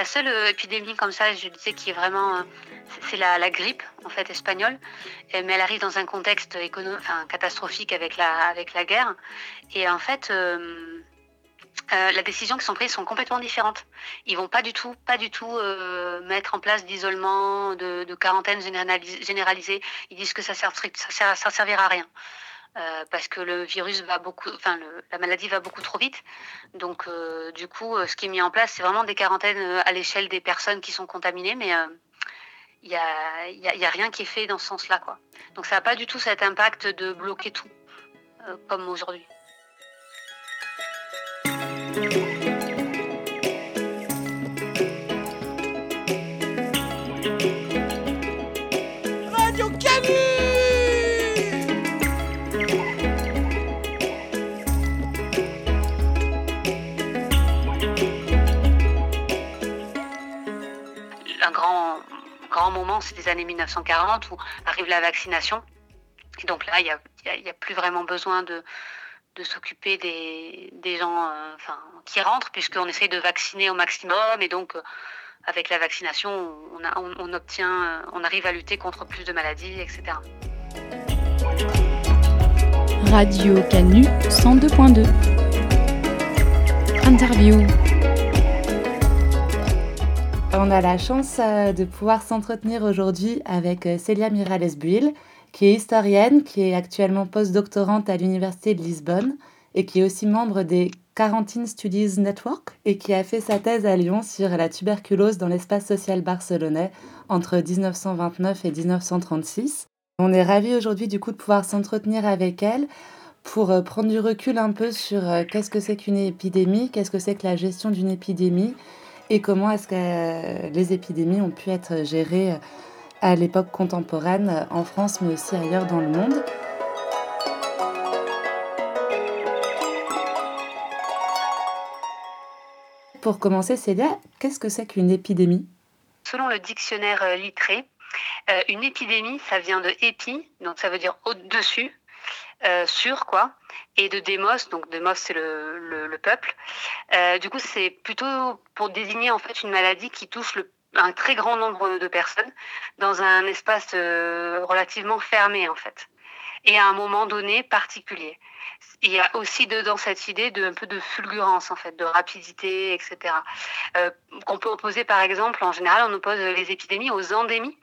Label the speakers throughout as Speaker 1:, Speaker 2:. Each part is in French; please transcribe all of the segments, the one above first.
Speaker 1: la seule épidémie comme ça, je disais, qui est vraiment, c'est la, grippe en fait espagnole, mais elle arrive dans un contexte enfin, catastrophique avec la, avec la guerre. Et en fait, euh, les décisions qui sont prises sont complètement différentes. Ils vont pas du tout, pas du tout euh, mettre en place d'isolement, de, quarantaine généralisée. Ils disent que ça sert, ça, ça servira à rien. Euh, parce que le virus va beaucoup, enfin la maladie va beaucoup trop vite. Donc du coup, ce qui est mis en place, c'est vraiment des quarantaines à l'échelle des personnes qui sont contaminées, mais il n'y a, y a, rien qui est fait dans ce sens-là. Quoi. Donc ça n'a pas du tout cet impact de bloquer tout, comme aujourd'hui. Moment, c'est des années 1940 où arrive la vaccination. Et donc là, il n'y a, plus vraiment besoin de, s'occuper des, gens euh, qui rentrent, puisqu'on essaye de vacciner au maximum. Et donc, euh, avec la vaccination, on, obtient, euh, on arrive à lutter contre plus de maladies, etc.
Speaker 2: Radio Canu 102.2 Interview.
Speaker 3: On a la chance de pouvoir s'entretenir aujourd'hui avec Célia Mirales-Buil, qui est historienne, qui est actuellement postdoctorante à l'Université de Lisbonne et qui est aussi membre des Quarantine Studies Network et qui a fait sa thèse à Lyon sur la tuberculose dans l'espace social barcelonais entre 1929 et 1936. On est ravis aujourd'hui du coup de pouvoir s'entretenir avec elle pour euh, prendre du recul un peu sur euh, qu'est-ce que c'est qu'une épidémie, qu'est-ce que c'est que la gestion d'une épidémie et comment est-ce que euh, les épidémies ont pu être gérées à l'époque contemporaine en France mais aussi ailleurs dans le monde? Pour commencer, Célia, qu'est-ce que c'est qu'une épidémie?
Speaker 1: Selon le dictionnaire euh, littré, euh, une épidémie, ça vient de épi, donc ça veut dire au-dessus, euh, quoi, et de démos, donc démos c'est le, peuple. du coup, c'est plutôt pour désigner en fait une maladie qui touche le un très grand nombre de personnes dans un espace euh, relativement fermé en fait et à un moment donné particulier. Il y a aussi dedans cette idée de un peu de fulgurance en fait, de rapidité, etc. Euh, qu'on peut opposer par exemple, en général, on oppose les épidémies aux endémies.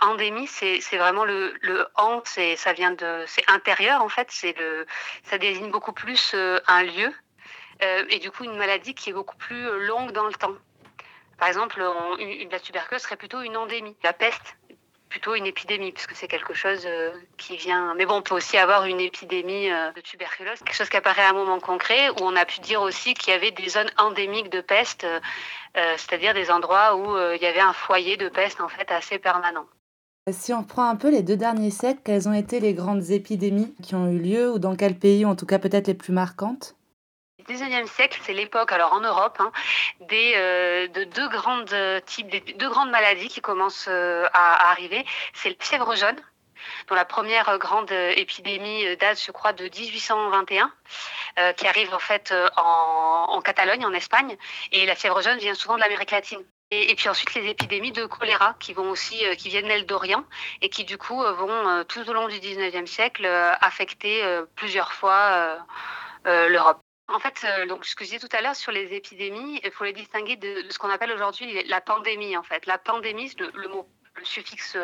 Speaker 1: Endémie, c'est vraiment le le c'est ça vient de c'est intérieur en fait, c'est le ça désigne beaucoup plus euh, un lieu euh, et du coup une maladie qui est beaucoup plus longue dans le temps. Par exemple, la tuberculose serait plutôt une endémie. La peste, plutôt une épidémie, puisque c'est quelque chose euh, qui vient. Mais bon, on peut aussi avoir une épidémie euh, de tuberculose, quelque chose qui apparaît à un moment concret, où on a pu dire aussi qu'il y avait des zones endémiques de peste, euh, c'est-à-dire des endroits où il y avait un foyer de peste en fait assez permanent.
Speaker 3: Si on prend un peu les deux derniers siècles, quelles ont été les grandes épidémies qui ont eu lieu, ou dans quel pays, en tout cas peut-être les plus marquantes?
Speaker 1: 19e siècle, c'est l'époque, alors en Europe, hein, des, euh, de deux grandes euh, types, deux grandes maladies qui commencent euh, à, arriver. C'est le fièvre jaune, dont la première grande épidémie date, je crois, de 1821, qui arrive en fait en, Catalogne, en Espagne. Et la fièvre jaune vient souvent de l'Amérique latine. Et, puis ensuite les épidémies de choléra qui vont aussi, qui viennent d'Elle d'Orient et qui du coup vont tout au long du 19e siècle affecter plusieurs fois l'Europe. En fait, euh, donc ce que je disais tout à l'heure sur les épidémies, il faut les distinguer de, ce qu'on appelle aujourd'hui la pandémie. En fait, la pandémie, le, mot, le suffixe,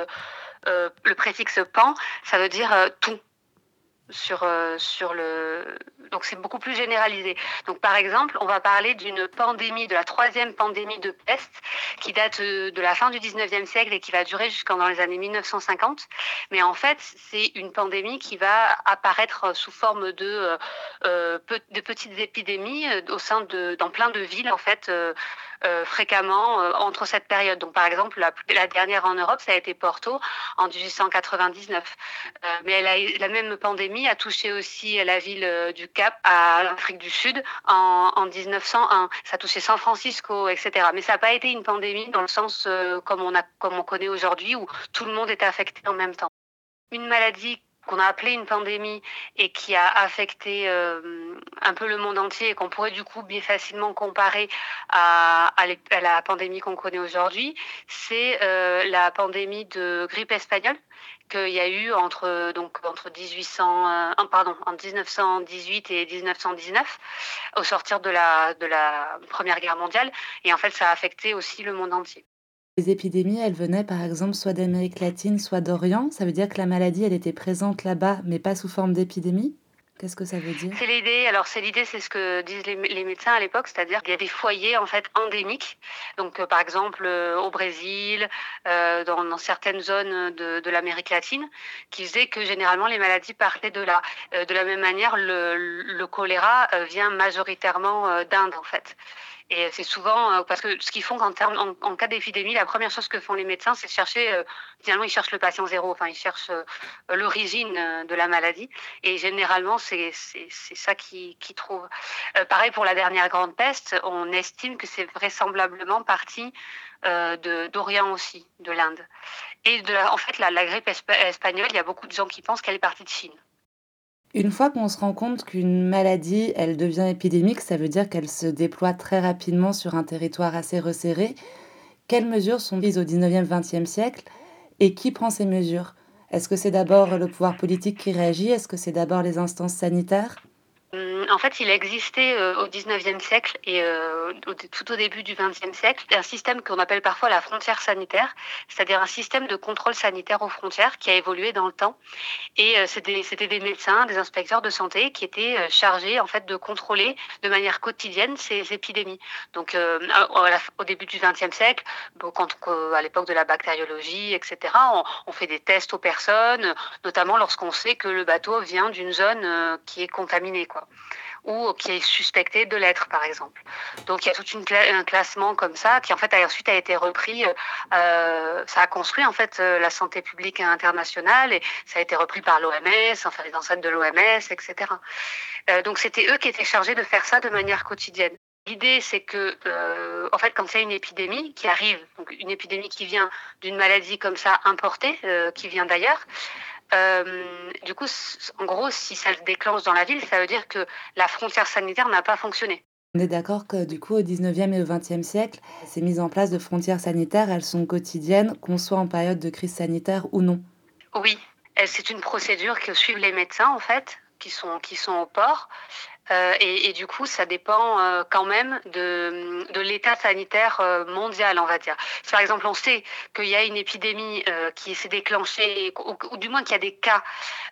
Speaker 1: euh, le préfixe pan, ça veut dire euh, tout sur, sur le. Donc c'est beaucoup plus généralisé. Donc par exemple, on va parler d'une pandémie, de la troisième pandémie de peste qui date euh, de la fin du 19e siècle et qui va durer jusqu'en dans les années 1950. Mais en fait, c'est une pandémie qui va apparaître sous forme de, euh, de petites épidémies au sein de, dans plein de villes en fait. Euh, fréquemment euh, entre cette période. Donc, par exemple, la, dernière en Europe, ça a été Porto en 1899. Euh, mais elle a, la même pandémie a touché aussi la ville du Cap à l'Afrique du Sud en, en 1901. Ça a touché San Francisco, etc. Mais ça n'a pas été une pandémie dans le sens comme on, a, comme on connaît aujourd'hui où tout le monde était affecté en même temps. Une maladie qu'on a appelé une pandémie et qui a affecté euh, un peu le monde entier et qu'on pourrait du coup bien facilement comparer à, à, la pandémie qu'on connaît aujourd'hui, c'est euh, la pandémie de grippe espagnole qu'il y a eu entre donc entre 1800 euh, pardon en 1918 et 1919 au sortir de la de la Première Guerre mondiale et en fait ça a affecté aussi le monde entier.
Speaker 3: Les épidémies, elles venaient par exemple soit d'Amérique latine, soit d'Orient. Ça veut dire que la maladie, elle était présente là-bas, mais pas sous forme d'épidémie? Qu'est-ce que ça veut dire?
Speaker 1: C'est l'idée. Alors c'est l'idée, c'est ce que disent les, médecins à l'époque, c'est-à-dire qu'il y a des foyers en fait endémiques. Donc euh, par exemple euh, au Brésil, euh, dans, certaines zones de, l'Amérique latine, qui faisaient que généralement les maladies partaient de là. de la même manière, le, le choléra vient majoritairement d'Inde en fait. Et c'est souvent euh, parce que ce qu'ils font en, en, cas d'épidémie, la première chose que font les médecins, c'est chercher, euh, finalement, ils cherchent le patient zéro, enfin, ils cherchent euh, l'origine de la maladie. Et généralement, c'est ça qu'ils qui trouvent. pareil pour la dernière grande peste, on estime que c'est vraisemblablement parti d'Orient aussi, de l'Inde. Et en fait, la grippe espagnole, il y a beaucoup de gens qui pensent qu'elle est partie de Chine.
Speaker 3: Une fois qu'on se rend compte qu'une maladie, elle devient épidémique, ça veut dire qu'elle se déploie très rapidement sur un territoire assez resserré. Quelles mesures sont prises au 19e, 20e siècle et qui prend ces mesures? Est-ce que c'est d'abord le pouvoir politique qui réagit? Est-ce que c'est d'abord les instances sanitaires?
Speaker 1: En fait, il existait euh, au 19e siècle et euh, tout au début du 20e siècle un système qu'on appelle parfois la frontière sanitaire, c'est-à-dire un système de contrôle sanitaire aux frontières qui a évolué dans le temps. Et euh, c'était des médecins, des inspecteurs de santé qui étaient chargés en fait de contrôler de manière quotidienne ces épidémies. Donc, au début du 20e siècle, à l'époque de la bactériologie, etc., on, on, fait des tests aux personnes, notamment lorsqu'on sait que le bateau vient d'une zone qui est contaminée, quoi ou qui est suspecté de l'être, par exemple. Donc il y a tout un classement comme ça qui en fait ensuite a été repris. Euh, ça a construit en fait euh, la santé publique internationale et ça a été repris par l'OMS, enfin les ancêtres de l'OMS, etc. Euh, donc c'était eux qui étaient chargés de faire ça de manière quotidienne. L'idée, c'est que, euh, en fait, quand il y a une épidémie qui arrive, donc une épidémie qui vient d'une maladie comme ça importée, euh, qui vient d'ailleurs, euh, du coup, en gros, si ça se déclenche dans la ville, ça veut dire que la frontière sanitaire n'a pas fonctionné.
Speaker 3: On est d'accord que du coup, au 19e et au 20e siècle, ces mises en place de frontières sanitaires, elles sont quotidiennes, qu'on soit en période de crise sanitaire ou non.
Speaker 1: Oui, c'est une procédure que suivent les médecins, en fait, qui sont, qui sont au port. Euh, et, et, du coup, ça dépend euh, quand même de, de l'état sanitaire euh, mondial, on va dire. Si par exemple on sait qu'il y a une épidémie qui s'est déclenchée, ou, du moins qu'il y a des cas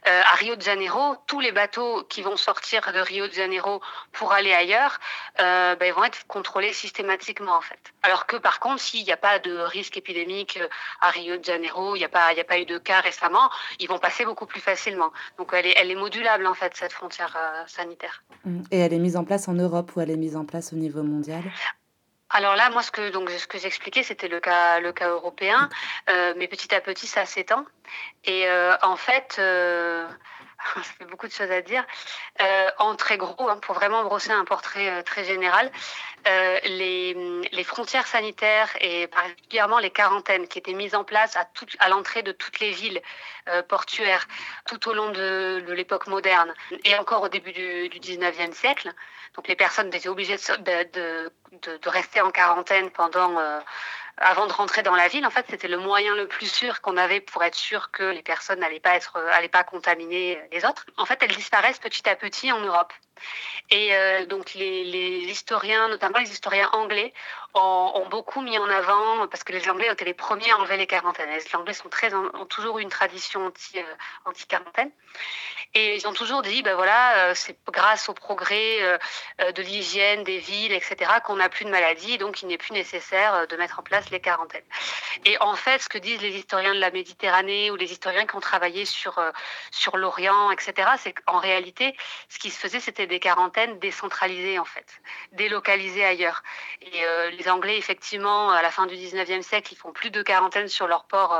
Speaker 1: à Rio de Janeiro, tous les bateaux qui vont sortir de Rio de Janeiro pour aller ailleurs, ben, ils vont être contrôlés systématiquement en fait. Alors que par contre, s'il n'y a pas de risque épidémique à Rio de Janeiro, il n'y a pas, a pas eu de cas récemment, ils vont passer beaucoup plus facilement. Donc elle est, elle est modulable en fait cette frontière sanitaire.
Speaker 3: Et elle est mise en place en Europe ou elle est mise en place au niveau mondial?
Speaker 1: Alors là, moi, ce que donc ce que j'expliquais, c'était le cas le cas européen, euh, mais petit à petit, ça s'étend. Et euh, en fait, beaucoup de choses à dire. Euh, en très gros, hein, pour vraiment brosser un portrait euh, très général, euh, les, les, frontières sanitaires et particulièrement les quarantaines qui étaient mises en place à, à l'entrée de toutes les villes euh, portuaires tout au long de, de, l'époque moderne et encore au début du, du 19e siècle. Donc les personnes étaient obligées de, de, de rester en quarantaine pendant euh, avant de rentrer dans la ville, en fait, c'était le moyen le plus sûr qu'on avait pour être sûr que les personnes n'allaient pas être, allaient pas contaminer les autres. En fait, elles disparaissent petit à petit en Europe. Et euh, donc les, historiens, notamment les historiens anglais, ont, ont, beaucoup mis en avant, parce que les Anglais étaient les premiers à enlever les quarantaines. Les Anglais ont toujours eu une tradition euh, anti-quarantaine. Et ils ont toujours dit, ben voilà, euh, c'est grâce au progrès de l'hygiène, des villes, etc., qu'on n'a plus de maladies, donc il n'est plus nécessaire de mettre en place les quarantaines. Et en fait, ce que disent les historiens de la Méditerranée ou les historiens qui ont travaillé sur, sur l'Orient, etc., c'est qu'en réalité, ce qui se faisait, c'était des quarantaines décentralisées, en fait, délocalisées ailleurs. Et les Anglais, effectivement, à la fin du 19e siècle, ils font plus de quarantaines sur leur port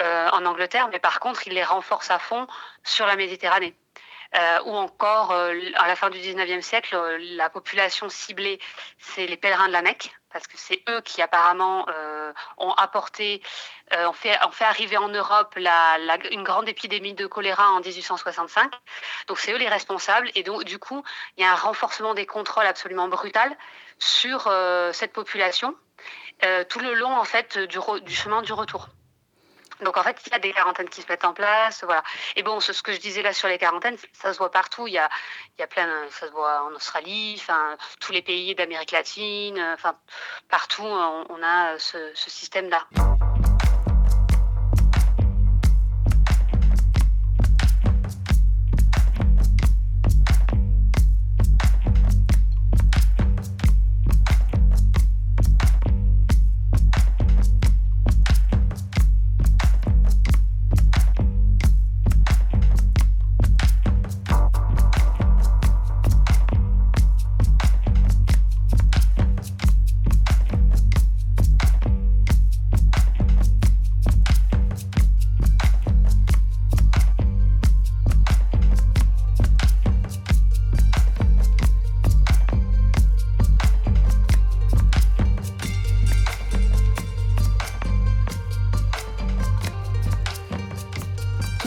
Speaker 1: euh, en Angleterre, mais par contre, il les renforce à fond sur la Méditerranée. Euh, ou encore, euh, à la fin du 19e siècle, euh, la population ciblée, c'est les pèlerins de la Mecque, parce que c'est eux qui apparemment ont apporté, ont, fait, arriver en Europe une grande épidémie de choléra en 1865. Donc c'est eux les responsables. Et donc du coup, il y a un renforcement des contrôles absolument brutal sur cette population tout le long en fait du chemin du retour. Donc en fait, il y a des quarantaines qui se mettent en place, voilà. Et bon, ce, que je disais là sur les quarantaines, ça se voit partout. Il y a, il y a plein, ça se voit en Australie, enfin tous les pays d'Amérique latine, enfin partout, on, a ce, ce système-là.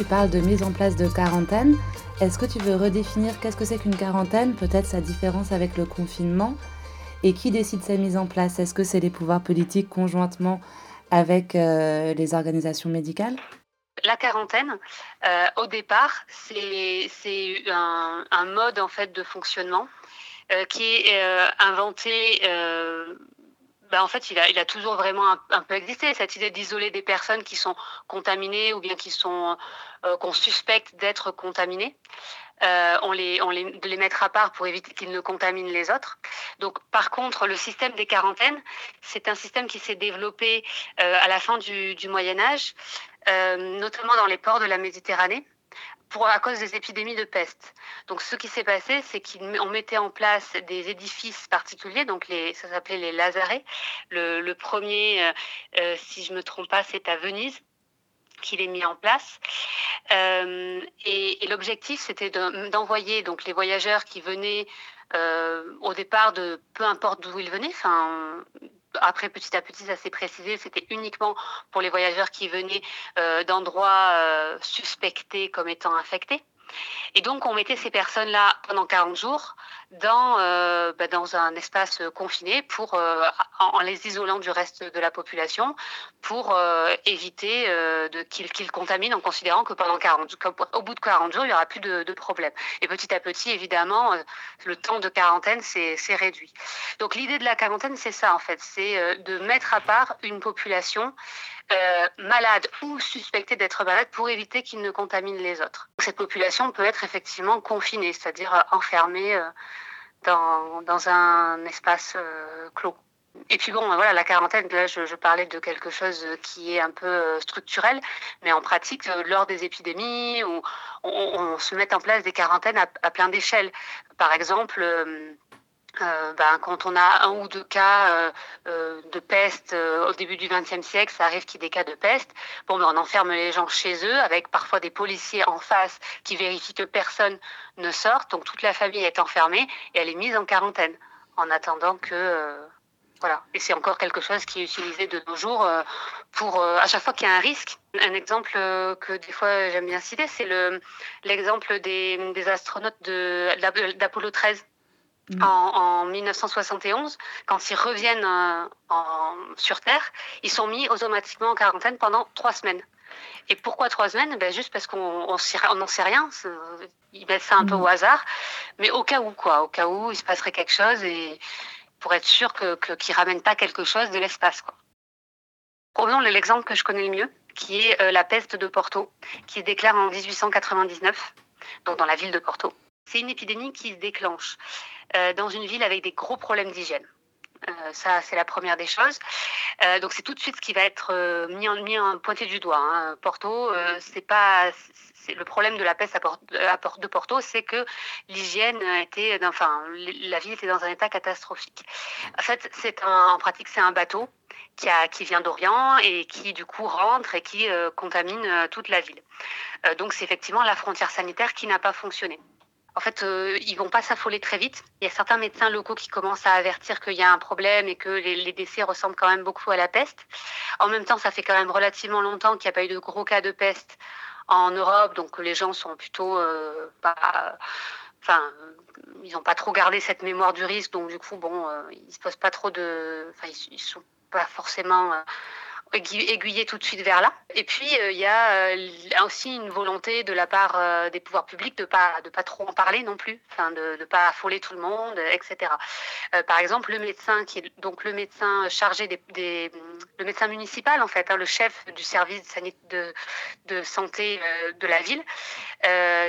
Speaker 3: Parle de mise en place de quarantaine. Est-ce que tu veux redéfinir qu'est-ce que c'est qu'une quarantaine, peut-être sa différence avec le confinement Et qui décide sa mise en place? Est-ce que c'est les pouvoirs politiques conjointement avec euh, les organisations médicales?
Speaker 1: La quarantaine, euh, au départ, c'est un, un, mode en fait de fonctionnement euh, qui est inventé ben en fait, il a, toujours vraiment un, peu existé, cette idée d'isoler des personnes qui sont contaminées ou bien qui sont euh, qu'on suspecte d'être contaminées. Euh, on, les, on les, de les mettre à part pour éviter qu'ils ne contaminent les autres. Donc, par contre, le système des quarantaines, c'est un système qui s'est développé euh, à la fin du, Moyen Âge, notamment dans les ports de la Méditerranée pour, à cause des épidémies de peste. Donc, ce qui s'est passé, c'est qu'on mettait en place des édifices particuliers, donc les, ça s'appelait les lazarets. Le, premier, euh, euh si je me trompe pas, c'est à Venise qu'il est mis en place. Euh, et, l'objectif, c'était d'envoyer donc les voyageurs qui venaient au départ de peu importe d'où ils venaient, après, petit à petit, ça s'est précisé, c'était uniquement pour les voyageurs qui venaient euh, d'endroits euh, suspectés comme étant infectés. Et donc, on mettait ces personnes-là pendant 40 jours dans, euh, bah, dans un espace confiné pour, euh, en, les isolant du reste de la population pour euh, éviter qu'ils, qu'ils contaminent en considérant que pendant 40, au bout de 40 jours, il n'y aura plus de, de, problème. Et petit à petit, évidemment, le temps de quarantaine s'est, réduit. Donc, l'idée de la quarantaine, c'est ça, en fait, c'est de mettre à part une population malades ou suspectés d'être malades pour éviter qu'ils ne contaminent les autres. Cette population peut être effectivement confinée, c'est-à-dire enfermée dans, un espace euh, clos. Et puis bon, voilà, la quarantaine, là, je, parlais de quelque chose qui est un peu structurel, mais en pratique, lors des épidémies, on, on, on se met en place des quarantaines à, à plein d'échelles. Par exemple, euh, ben, quand on a un ou deux cas euh, euh, de peste au début du XXe siècle, ça arrive qu'il y ait des cas de peste. Bon, ben, on enferme les gens chez eux avec parfois des policiers en face qui vérifient que personne ne sorte. Donc toute la famille est enfermée et elle est mise en quarantaine en attendant que voilà. Et c'est encore quelque chose qui est utilisé de nos jours pour à chaque fois qu'il y a un risque. Un exemple que des fois j'aime bien citer, c'est le l'exemple des, astronautes d'Apollo 13 Mmh. En, en, 1971, quand ils reviennent euh, en, sur Terre, ils sont mis automatiquement en quarantaine pendant trois semaines. Et pourquoi trois semaines? Ben Juste parce qu'on n'en sait rien. Ils mettent ça un mmh. peu au hasard. Mais au cas où, quoi. Au cas où il se passerait quelque chose et pour être sûr qu'ils que, qu ramènent pas quelque chose de l'espace, quoi. Prenons l'exemple que je connais le mieux, qui est euh, la peste de Porto, qui se déclare en 1899, donc dans la ville de Porto. C'est une épidémie qui se déclenche dans une ville avec des gros problèmes d'hygiène. Euh, ça, c'est la première des choses. Euh, donc, c'est tout de suite ce qui va être euh, mis, en, pointé du doigt. Hein. Porto, euh, c'est pas le problème de la peste de Porto, c'est que l'hygiène était, enfin, la ville était dans un état catastrophique. En fait, en pratique, c'est un bateau qui, vient d'Orient et qui du coup rentre et qui euh, contamine toute la ville. donc, c'est effectivement la frontière sanitaire qui n'a pas fonctionné. En fait, euh, ils vont pas s'affoler très vite. Il y a certains médecins locaux qui commencent à avertir qu'il y a un problème et que les, décès ressemblent quand même beaucoup à la peste. En même temps, ça fait quand même relativement longtemps qu'il n'y a pas eu de gros cas de peste en Europe, donc les gens sont plutôt euh, pas, enfin, ils n'ont pas trop gardé cette mémoire du risque, donc du coup, bon, euh, ils se posent pas trop de, enfin, ils, ils sont pas forcément aiguiller tout de suite vers là. Et puis, euh, il y a euh, aussi une volonté de la part euh, des pouvoirs publics de pas de pas trop en parler non plus, enfin de ne pas affoler tout le monde, etc. par exemple, le médecin qui est donc le médecin chargé des, le médecin municipal en fait, hein, le chef du service de, de santé de la ville,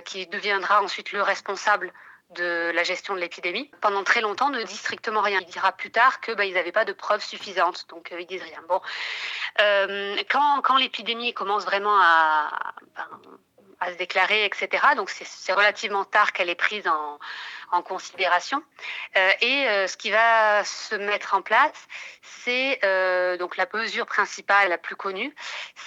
Speaker 1: qui deviendra ensuite le responsable de la gestion de l'épidémie, pendant très longtemps ne dit strictement rien. Il dira plus tard que bah, n'avaient pas de preuves suffisantes, donc euh, ils disent rien. Bon, euh, quand, quand l'épidémie commence vraiment à, ben, à se déclarer, etc. Donc c'est relativement tard qu'elle est prise en, en considération. Euh, et euh, ce qui va se mettre en place, c'est euh, donc la mesure principale, la plus connue,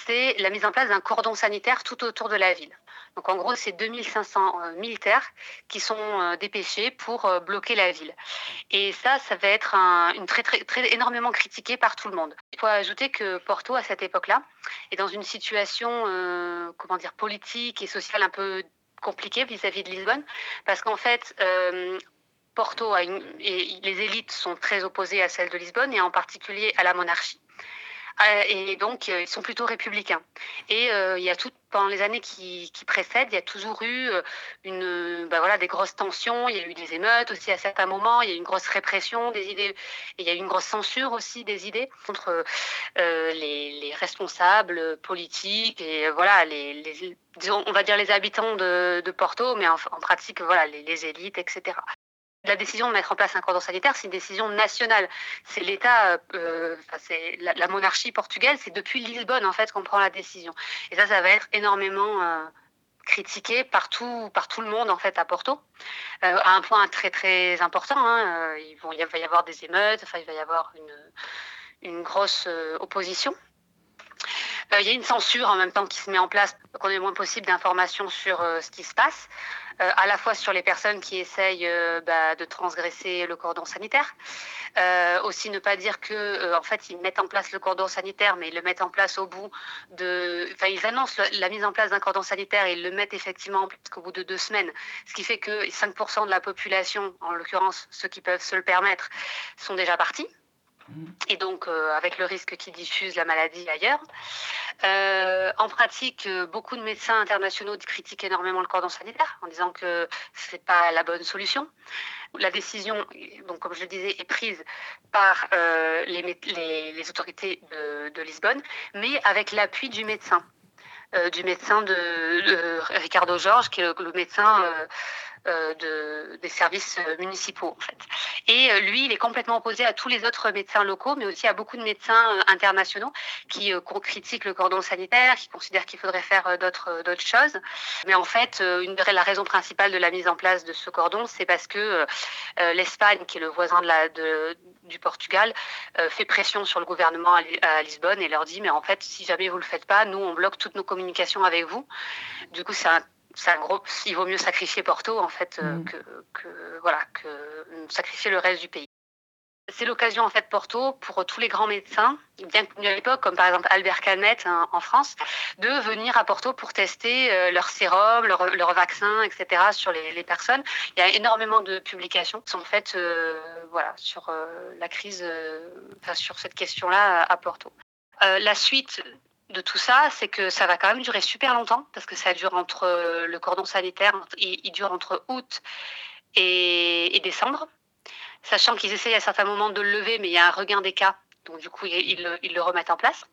Speaker 1: c'est la mise en place d'un cordon sanitaire tout autour de la ville. Donc en gros, c'est 2500 militaires qui sont dépêchés pour bloquer la ville. Et ça, ça va être très, très, énormément critiqué par tout le monde. Il faut ajouter que Porto, à cette époque-là, est dans une situation, comment dire, politique et sociale un peu compliqué vis-à-vis de Lisbonne, parce qu'en fait, euh, Porto et les élites sont très opposées à celles de Lisbonne et en particulier à la monarchie. Euh, et donc, euh, ils sont plutôt républicains. Et euh, il y a tout, pendant les années qui, précèdent, il y a toujours eu une, bah voilà, des grosses tensions. Il y a eu des émeutes aussi à certains moments. Il y a eu une grosse répression des idées. Et il y a eu une grosse censure aussi des idées contre les, responsables politiques et voilà, les, on va dire les habitants de, Porto, mais en, pratique, voilà, les élites, etc. La décision de mettre en place un cordon sanitaire, c'est une décision nationale. C'est l'État, euh, c'est la, monarchie portugaise, c'est depuis Lisbonne en fait qu'on prend la décision. Et ça, ça va être énormément euh, critiqué partout, par tout le monde en fait à Porto, euh, à un point très très important. Hein, il, va y avoir des émeutes, il va y avoir une grosse opposition. Il y a une censure en même temps qui se met en place pour qu'on ait moins possible d'informations sur ce qui se passe. Euh, à la fois sur les personnes qui essayent euh, bah, de transgresser le cordon sanitaire. Euh, aussi ne pas dire que en fait ils mettent en place le cordon sanitaire, mais ils le mettent en place au bout de. Enfin, ils annoncent la mise en place d'un cordon sanitaire et ils le mettent effectivement en qu'au bout de deux semaines, ce qui fait que 5% de la population, en l'occurrence ceux qui peuvent se le permettre, sont déjà partis et donc euh, avec le risque qui diffuse la maladie ailleurs. Euh, en pratique, euh, beaucoup de médecins internationaux critiquent énormément le cordon sanitaire en disant que ce n'est pas la bonne solution. La décision, donc, comme je le disais, est prise par les, autorités de, Lisbonne, mais avec l'appui du médecin. du médecin de, Ricardo Jorge, qui est le médecin de, des services euh, municipaux en fait. Et euh, lui, il est complètement opposé à tous les autres médecins locaux, mais aussi à beaucoup de médecins internationaux qui critiquent le cordon sanitaire, qui considèrent qu'il faudrait faire d'autres d'autres choses. Mais en fait, une la raison principale de la mise en place de ce cordon, c'est parce que l'Espagne, qui est le voisin de la, de, du Portugal, fait pression sur le gouvernement à, Lisbonne et leur dit mais en fait, si jamais vous le faites pas, nous on bloque toutes nos communications avec vous. Du coup, c'est un il vaut mieux sacrifier Porto en fait euh, mm. que, voilà que sacrifier le reste du pays. C'est l'occasion en fait Porto pour tous les grands médecins, bien connus à l'époque, comme par exemple Albert Calmette hein, en France, de venir à Porto pour tester euh, leur sérum, leur, leur, vaccin, etc. sur les, personnes. Il y a énormément de publications qui sont faites euh, voilà sur la crise, sur cette question-là à Porto. la suite de tout ça, c'est que ça va quand même durer super longtemps parce que ça dure entre euh, le cordon sanitaire, il, dure entre août et, décembre, sachant qu'ils essayent à certains moments de le lever, mais il y a un regain des cas, donc du coup ils, le remettent en place.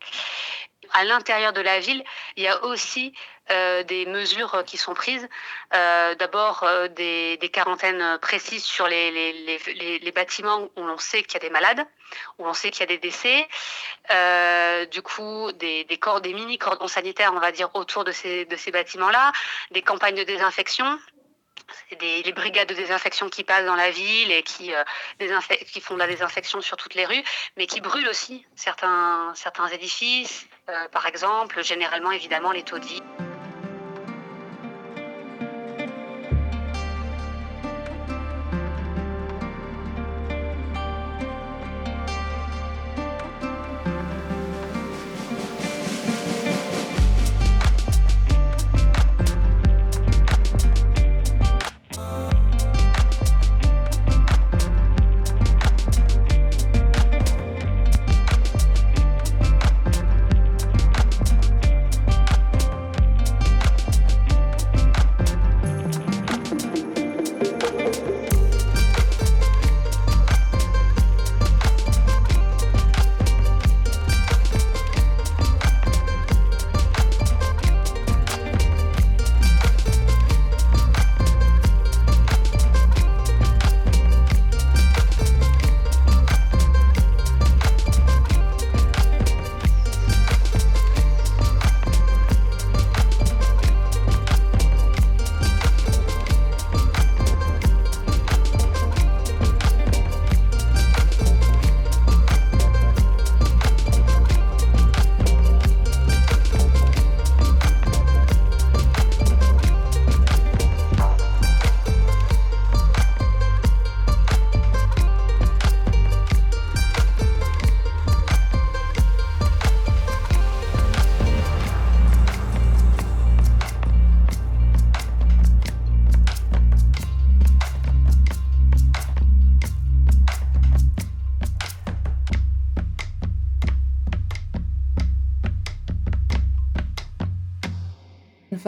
Speaker 1: À l'intérieur de la ville, il y a aussi euh, des mesures qui sont prises. Euh, d'abord, des, quarantaines précises sur les, bâtiments où l'on sait qu'il y a des malades où on sait qu'il y a des décès. Euh, du coup, des, des mini cordons sanitaires, on va dire, autour de ces, bâtiments-là, des campagnes de désinfection. Des, les brigades de désinfection qui passent dans la ville et qui, euh, font de la désinfection sur toutes les rues, mais qui brûlent aussi certains, édifices, euh, par exemple, généralement évidemment les taudis.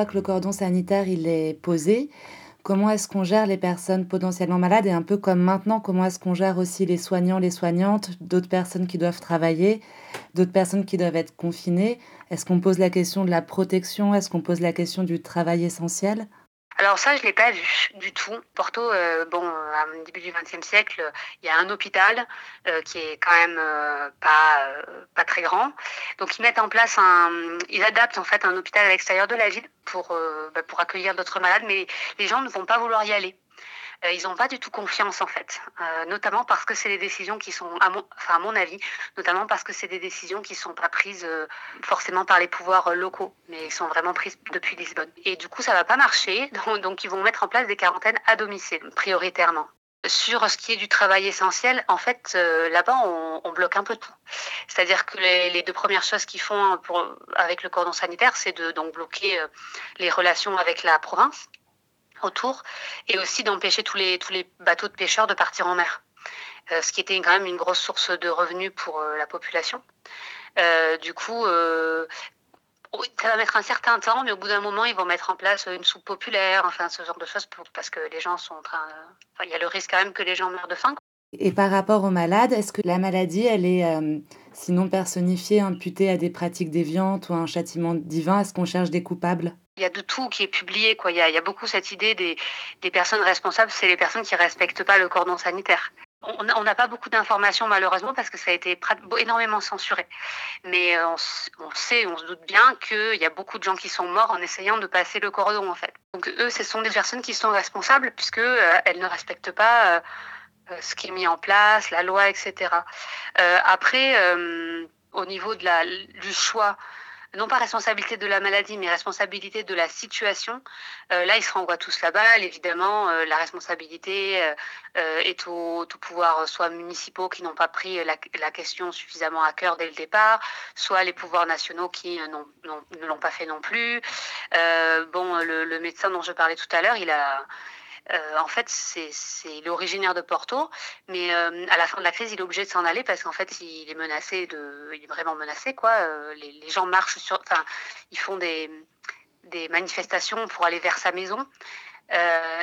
Speaker 3: Fois que le cordon sanitaire il est posé, comment est-ce qu'on gère les personnes potentiellement malades et un peu comme maintenant, comment est-ce qu'on gère aussi les soignants, les soignantes, d'autres personnes qui doivent travailler, d'autres personnes qui doivent être confinées? Est-ce qu'on pose la question de la protection? Est-ce qu'on pose la question du travail essentiel?
Speaker 1: Alors ça, je ne l'ai pas vu du tout. Porto, euh, bon, au début du XXe siècle, il y a un hôpital euh, qui est quand même euh, pas, pas très grand. Donc ils mettent en place un... Ils adaptent en fait un hôpital à l'extérieur de la ville pour, bah, pour accueillir d'autres malades, mais les gens ne vont pas vouloir y aller. Euh, ils n'ont pas du tout confiance en fait, euh, notamment parce que c'est des décisions qui sont, à mon, enfin à mon avis, notamment parce que c'est des décisions qui sont pas prises euh, forcément par les pouvoirs locaux, mais sont vraiment prises depuis Lisbonne. Et du coup, ça va pas marcher, donc, ils vont mettre en place des quarantaines à domicile prioritairement. Sur ce qui est du travail essentiel, en fait, là-bas, on, bloque un peu tout. C'est-à-dire que les, deux premières choses qu'ils font avec le cordon sanitaire, c'est de donc bloquer les relations avec la province, autour et aussi d'empêcher tous les, tous les bateaux de pêcheurs de partir en mer, euh, ce qui était quand même une grosse source de revenus pour euh, la population. Euh, du coup, ça va mettre un certain temps, mais au bout d'un moment, ils vont mettre en place une soupe populaire, enfin ce genre de choses, parce que les gens sont en train. il y a le risque quand même que les gens meurent de faim.
Speaker 3: Et par rapport aux malades, est-ce que la maladie, elle est sinon personnifiée, imputée à des pratiques déviantes ou à un châtiment divin? Est-ce qu'on cherche des coupables?
Speaker 1: Il y a de tout qui est publié. Quoi. Il, y a, beaucoup cette idée des, personnes responsables, c'est les personnes qui respectent pas le cordon sanitaire. On n'a pas beaucoup d'informations malheureusement parce que ça a été énormément censuré. Mais euh, on, sait, on se doute bien qu'il y a beaucoup de gens qui sont morts en essayant de passer le cordon en fait. Donc eux, ce sont des personnes qui sont responsables puisque euh, ne respectent pas euh, ce qui est mis en place, la loi, etc. après, au niveau de la, du choix non pas responsabilité de la maladie, mais responsabilité de la situation. Euh, là, ils se renvoient tous là-bas. Évidemment, euh, la responsabilité euh, est au, au, pouvoir, soit municipaux qui n'ont pas pris la, la, question suffisamment à cœur dès le départ, soit les pouvoirs nationaux qui ne l'ont pas fait non plus. bon, le médecin dont je parlais tout à l'heure, il a euh, en fait, c'est l'originaire de Porto, mais euh, à la fin de la crise, il est obligé de s'en aller parce qu'en fait, il est menacé de, il est vraiment menacé quoi. Euh, les, gens marchent sur, enfin, ils font des, manifestations pour aller vers sa maison.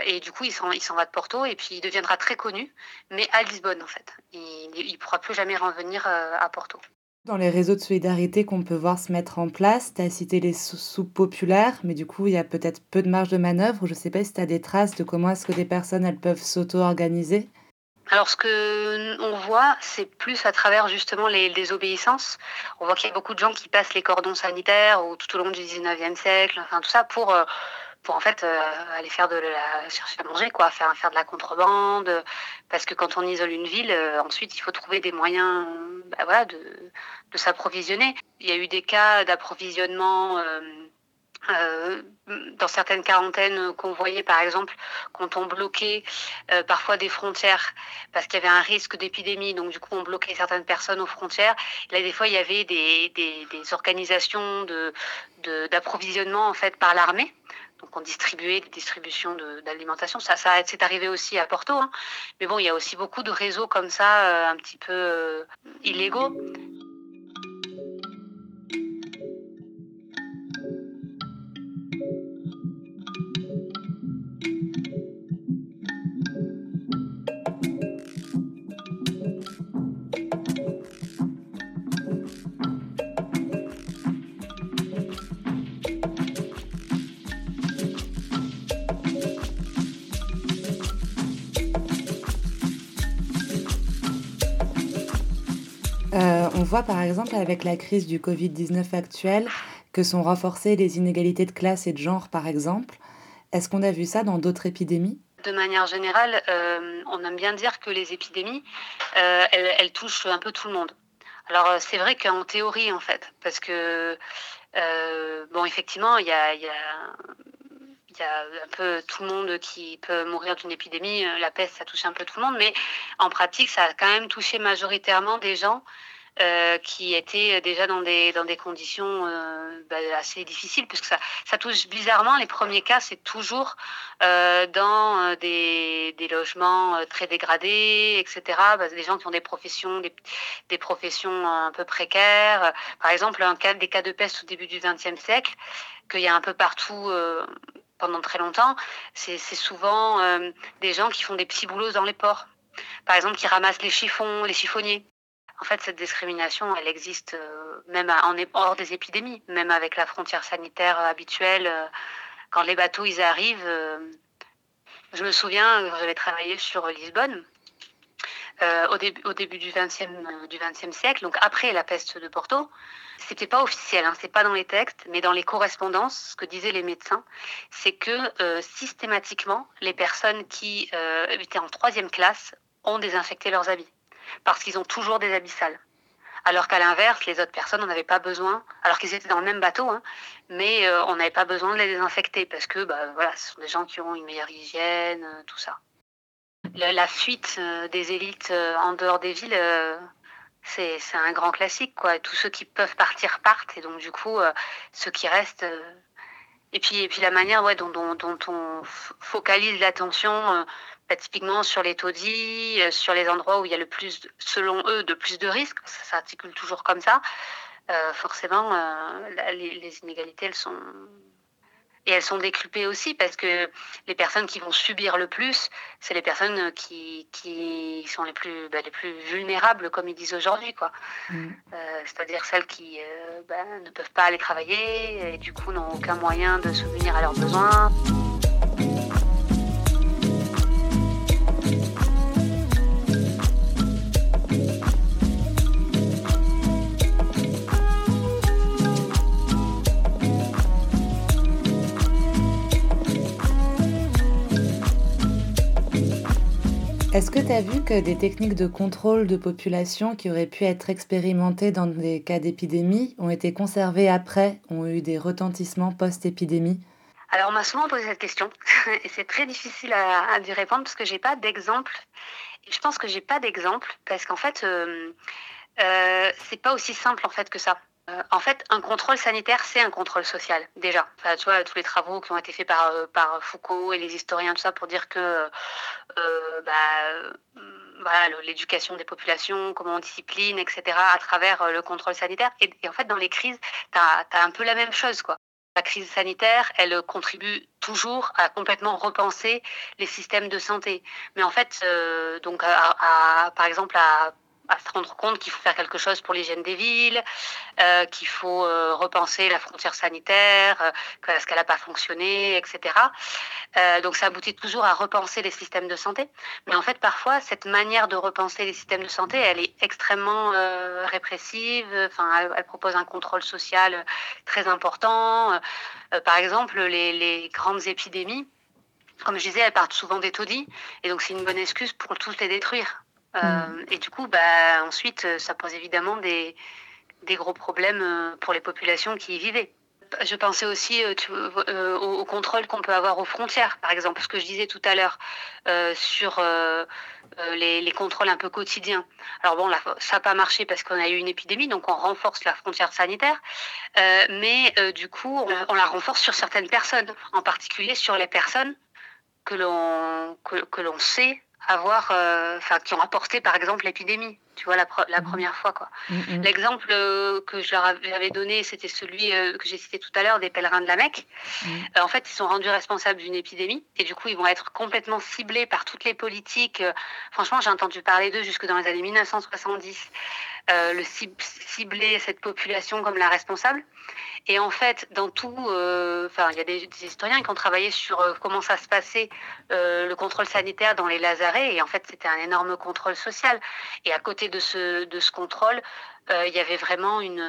Speaker 1: et du coup, il s'en, il s'en va de Porto et puis il deviendra très connu, mais à Lisbonne en fait. Il ne pourra plus jamais revenir à Porto.
Speaker 3: Dans les réseaux de solidarité qu'on peut voir se mettre en place, tu as cité les soupes populaires, mais du coup, il y a peut-être peu de marge de manœuvre. Je ne sais pas si tu as des traces de comment est-ce que des personnes peuvent s'auto-organiser.
Speaker 1: Alors, ce que on voit, c'est plus à travers justement les désobéissances. On voit qu'il y a beaucoup de gens qui passent les cordons sanitaires ou tout au long du 19e siècle, enfin tout ça pour euh, pour en fait euh, aller faire de la chercher à manger quoi faire faire de la contrebande parce que quand on isole une ville euh, ensuite il faut trouver des moyens bah, voilà de, s'approvisionner. Il y a eu des cas d'approvisionnement euh, dans certaines quarantaines qu'on voyait par exemple quand on bloquait parfois des frontières parce qu'il y avait un risque d'épidémie donc du coup on bloquait certaines personnes aux frontières. Là des fois il y avait des, des, des organisations de d'approvisionnement en fait par l'armée donc on distribuait des distributions d'alimentation. Ça, ça c'est arrivé aussi à Porto. Hein. Mais bon, il y a aussi beaucoup de réseaux comme ça, euh, un petit peu euh, illégaux.
Speaker 3: Voit par exemple avec la crise du Covid-19 actuelle que sont renforcées les inégalités de classe et de genre, par exemple. Est-ce qu'on a vu ça dans d'autres épidémies?
Speaker 1: De manière générale, euh, on aime bien dire que les épidémies, euh, elles, touchent un peu tout le monde. Alors c'est vrai qu'en théorie, en fait, parce que, euh, bon, effectivement, il y a, y, a, y a, un peu tout le monde qui peut mourir d'une épidémie. La peste, ça touche un peu tout le monde, mais en pratique, ça a quand même touché majoritairement des gens euh, qui étaient déjà dans des, dans des conditions euh, bah, assez difficiles, puisque ça, ça touche bizarrement, les premiers cas, c'est toujours euh, dans des, des, logements très dégradés, etc. Bah, des gens qui ont des professions, des, des, professions un peu précaires. Par exemple, un cas, des cas de peste au début du XXe siècle, qu'il y a un peu partout pendant très longtemps, c'est souvent des gens qui font des petits boulots dans les ports par exemple, qui ramassent les chiffons, les chiffonniers. En fait, cette discrimination, elle existe euh, même hors des épidémies, même avec la frontière sanitaire habituelle. Euh, quand les bateaux ils arrivent, euh, je me souviens, j'avais travaillé sur Lisbonne au, début, du XXe du 20 siècle, donc après la peste de Porto. C'était pas officiel, hein, c'est pas dans les textes, mais dans les correspondances, ce que disaient les médecins, c'est que systématiquement, les personnes qui étaient en troisième classe ont désinfecté leurs habits parce qu'ils ont toujours des habits sales. Alors qu'à l'inverse, les autres personnes n'en avaient pas besoin, alors qu'ils étaient dans le même bateau, hein, mais euh, on n'avait pas besoin de les désinfecter parce que bah, voilà, ce sont des gens qui ont une meilleure hygiène, euh, tout ça. La, fuite euh, des élites en dehors des villes, c'est un grand classique. Quoi. Tous ceux qui peuvent partir partent, et donc du coup, ceux qui restent. et, puis, la manière ouais, dont on focalise l'attention bah, typiquement sur les taudis, euh, sur les endroits où il y a le plus, selon eux, de plus de risques, ça s'articule toujours comme ça, euh, forcément, euh, les, inégalités, elles sont... Et elles sont décupées aussi parce que les personnes qui vont subir le plus, c'est les personnes qui, qui sont les plus, bah, les plus vulnérables, comme ils disent aujourd'hui. quoi. Mm. C'est-à-dire celles qui bah, ne peuvent pas aller travailler et du coup n'ont aucun moyen de subvenir à leurs besoins.
Speaker 3: Est-ce que tu as vu que des techniques de contrôle de population qui auraient pu être expérimentées dans des cas d'épidémie ont été conservées après, ont eu des retentissements post-épidémie?
Speaker 1: Alors, on m'a souvent posé cette question et c'est très difficile à, à répondre parce que j'ai pas d'exemple. Je pense que j'ai pas d'exemple parce qu'en fait, euh, euh, c'est pas aussi simple en fait que ça. Euh, en fait, un contrôle sanitaire, c'est un contrôle social, déjà. Enfin, tu vois, tous les travaux qui ont été faits par, euh, par Foucault et les historiens, tout ça, pour dire que euh, bah, voilà, l'éducation des populations, comment on discipline, etc., à travers le contrôle sanitaire. Et, en fait, dans les crises, tu as, un peu la même chose, quoi. La crise sanitaire, elle contribue toujours à complètement repenser les systèmes de santé. Mais en fait, donc, par exemple, à à se rendre compte qu'il faut faire quelque chose pour l'hygiène des villes, euh, qu'il faut euh, repenser la frontière sanitaire, euh, parce qu'elle n'a pas fonctionné, etc. donc ça aboutit toujours à repenser les systèmes de santé. Mais en fait, parfois, cette manière de repenser les systèmes de santé, elle est extrêmement répressive. Enfin, elle, propose un contrôle social très important. par exemple, les, les grandes épidémies, comme je disais, elles partent souvent des taudis, et donc c'est une bonne excuse pour tous les détruire. Euh, mm. Et du coup, bah, ensuite, ça pose évidemment des, des gros problèmes euh, pour les populations qui y vivaient. Je pensais aussi euh, au, contrôle qu'on peut avoir aux frontières, par exemple, ce que je disais tout à l'heure sur les, les, contrôles un peu quotidiens. Alors bon, là, ça n'a pas marché parce qu'on a eu une épidémie, donc on renforce la frontière sanitaire, mais du coup, on, on, la renforce sur certaines personnes, en particulier sur les personnes que l'on que, que l'on sait avoir, euh, enfin, qui ont apporté par exemple l'épidémie, tu vois, la, la mm. première fois, quoi. Mm, mm. L'exemple euh, que je leur avais donné, c'était celui euh, que j'ai cité tout à l'heure des pèlerins de la Mecque. en fait, ils sont rendus responsables d'une épidémie et du coup, ils vont être complètement ciblés par toutes les politiques. franchement, j'ai entendu parler d'eux jusque dans les années 1970. le cibler cette population comme la responsable. Et en fait, dans tout, euh, il y a des, historiens qui ont travaillé sur euh, comment ça se passait euh, le contrôle sanitaire dans les lazarets. Et en fait, c'était un énorme contrôle social. Et à côté de ce, de ce contrôle, il y avait vraiment une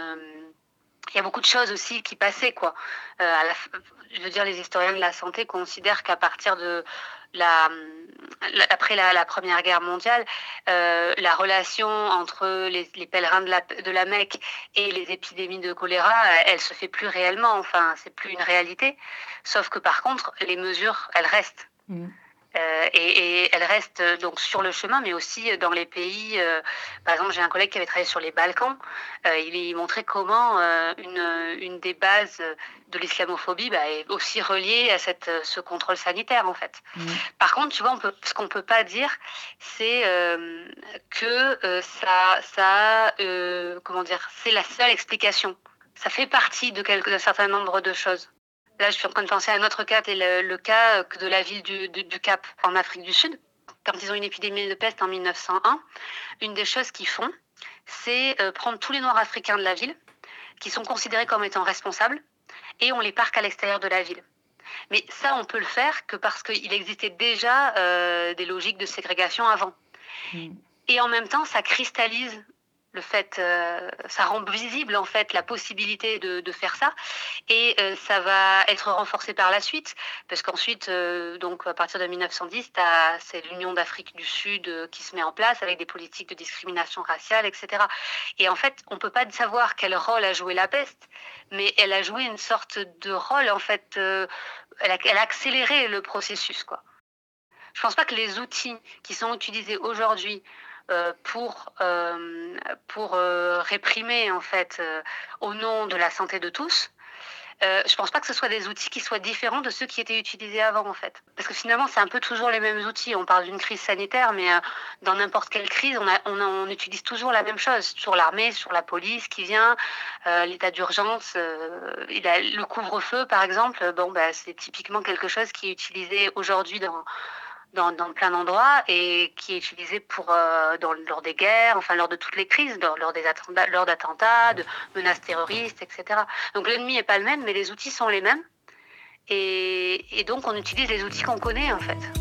Speaker 1: il y a beaucoup de choses aussi qui passaient quoi. La, je veux dire, les historiens de la santé considèrent qu'à partir de la, après la, Première Guerre mondiale, euh, la relation entre les, pèlerins de la, de la, Mecque et les épidémies de choléra, elle se fait plus réellement. Enfin, c'est plus une réalité. Sauf que par contre, les mesures, elles restent. Mm. Euh, et, et, elle reste euh, donc sur le chemin, mais aussi dans les pays. Euh, par exemple, j'ai un collègue qui avait travaillé sur les Balkans. Euh, il, montrait comment euh, une, une, des bases de l'islamophobie bah, est aussi reliée à cette, ce contrôle sanitaire, en fait. Mmh. Par contre, tu vois, on peut, ce qu'on peut pas dire, c'est euh, que ça, ça comment dire, c'est la seule explication. Ça fait partie de d'un certain nombre de choses. Là, je suis en train de penser à un autre cas, c'est le, le, cas de la ville du, du, du, Cap en Afrique du Sud. Quand ils ont une épidémie de peste en 1901, une des choses qu'ils font, c'est euh, prendre tous les Noirs africains de la ville, qui sont considérés comme étant responsables, et on les parque à l'extérieur de la ville. Mais ça, on peut le faire que parce qu'il existait déjà euh, des logiques de ségrégation avant. Mmh. Et en même temps, ça cristallise le fait, euh, ça rend visible en fait la possibilité de, faire ça, et euh, ça va être renforcé par la suite, parce qu'ensuite, euh, donc à partir de 1910, c'est l'Union d'Afrique du Sud qui se met en place avec des politiques de discrimination raciale, etc. Et en fait, on peut pas savoir quel rôle a joué la peste, mais elle a joué une sorte de rôle en fait, elle a, accéléré le processus quoi. Je pense pas que les outils qui sont utilisés aujourd'hui pour, euh, pour euh, réprimer en fait au nom de la santé de tous. Euh, je pense pas que ce soit des outils qui soient différents de ceux qui étaient utilisés avant en fait. Parce que finalement c'est un peu toujours les mêmes outils. On parle d'une crise sanitaire, mais euh, dans n'importe quelle crise, on, a, on, utilise toujours la même chose. Sur l'armée, sur la police qui vient, euh, l'état d'urgence, le couvre-feu par exemple. Bon, bah, c'est typiquement quelque chose qui est utilisé aujourd'hui dans dans, dans plein d'endroits et qui est utilisé pour euh, dans, lors des guerres, enfin lors de toutes les crises, lors, lors des attentats, lors d'attentats, de menaces terroristes, etc. Donc l'ennemi n'est pas le même, mais les outils sont les mêmes. Et, et donc on utilise les outils qu'on connaît en fait.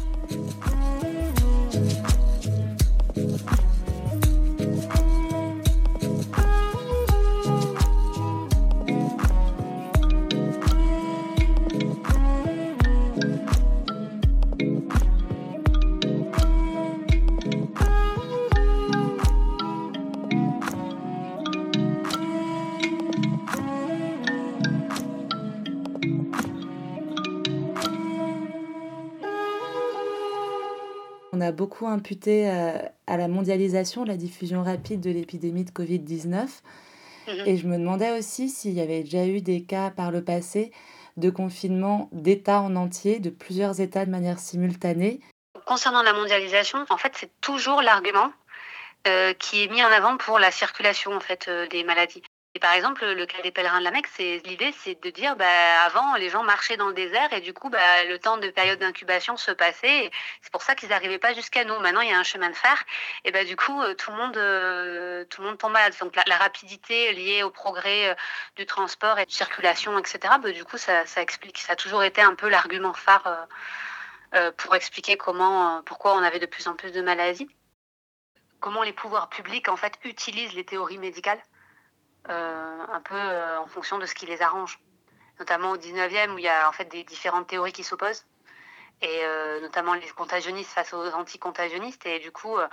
Speaker 3: A beaucoup imputé euh, à la mondialisation la diffusion rapide de l'épidémie de Covid-19. Mmh. Et je me demandais aussi s'il y avait déjà eu des cas par le passé de confinement d'États en entier, de plusieurs États de manière simultanée.
Speaker 1: Concernant la mondialisation, en fait, c'est toujours l'argument euh, qui est mis en avant pour la circulation en fait, euh, des maladies. Et par exemple, le cas des pèlerins de la Mecque, l'idée, c'est de dire, bah, avant, les gens marchaient dans le désert et du coup, bah, le temps de période d'incubation se passait. C'est pour ça qu'ils n'arrivaient pas jusqu'à nous. Maintenant, il y a un chemin de fer et bah, du coup, euh, tout le monde, euh, tout le monde tombe malade. Donc la, rapidité liée au progrès euh, du transport et de circulation, etc. Bah, du coup, ça, explique. Ça a toujours été un peu l'argument phare pour expliquer comment, pourquoi on avait de plus en plus de maladies. Comment les pouvoirs publics en fait utilisent les théories médicales un peu euh, en fonction de ce qui les arrange. Notamment au 19e, où il y a en fait des différentes théories qui s'opposent, et euh, notamment les contagionnistes face aux anticontagionnistes, et du coup, euh,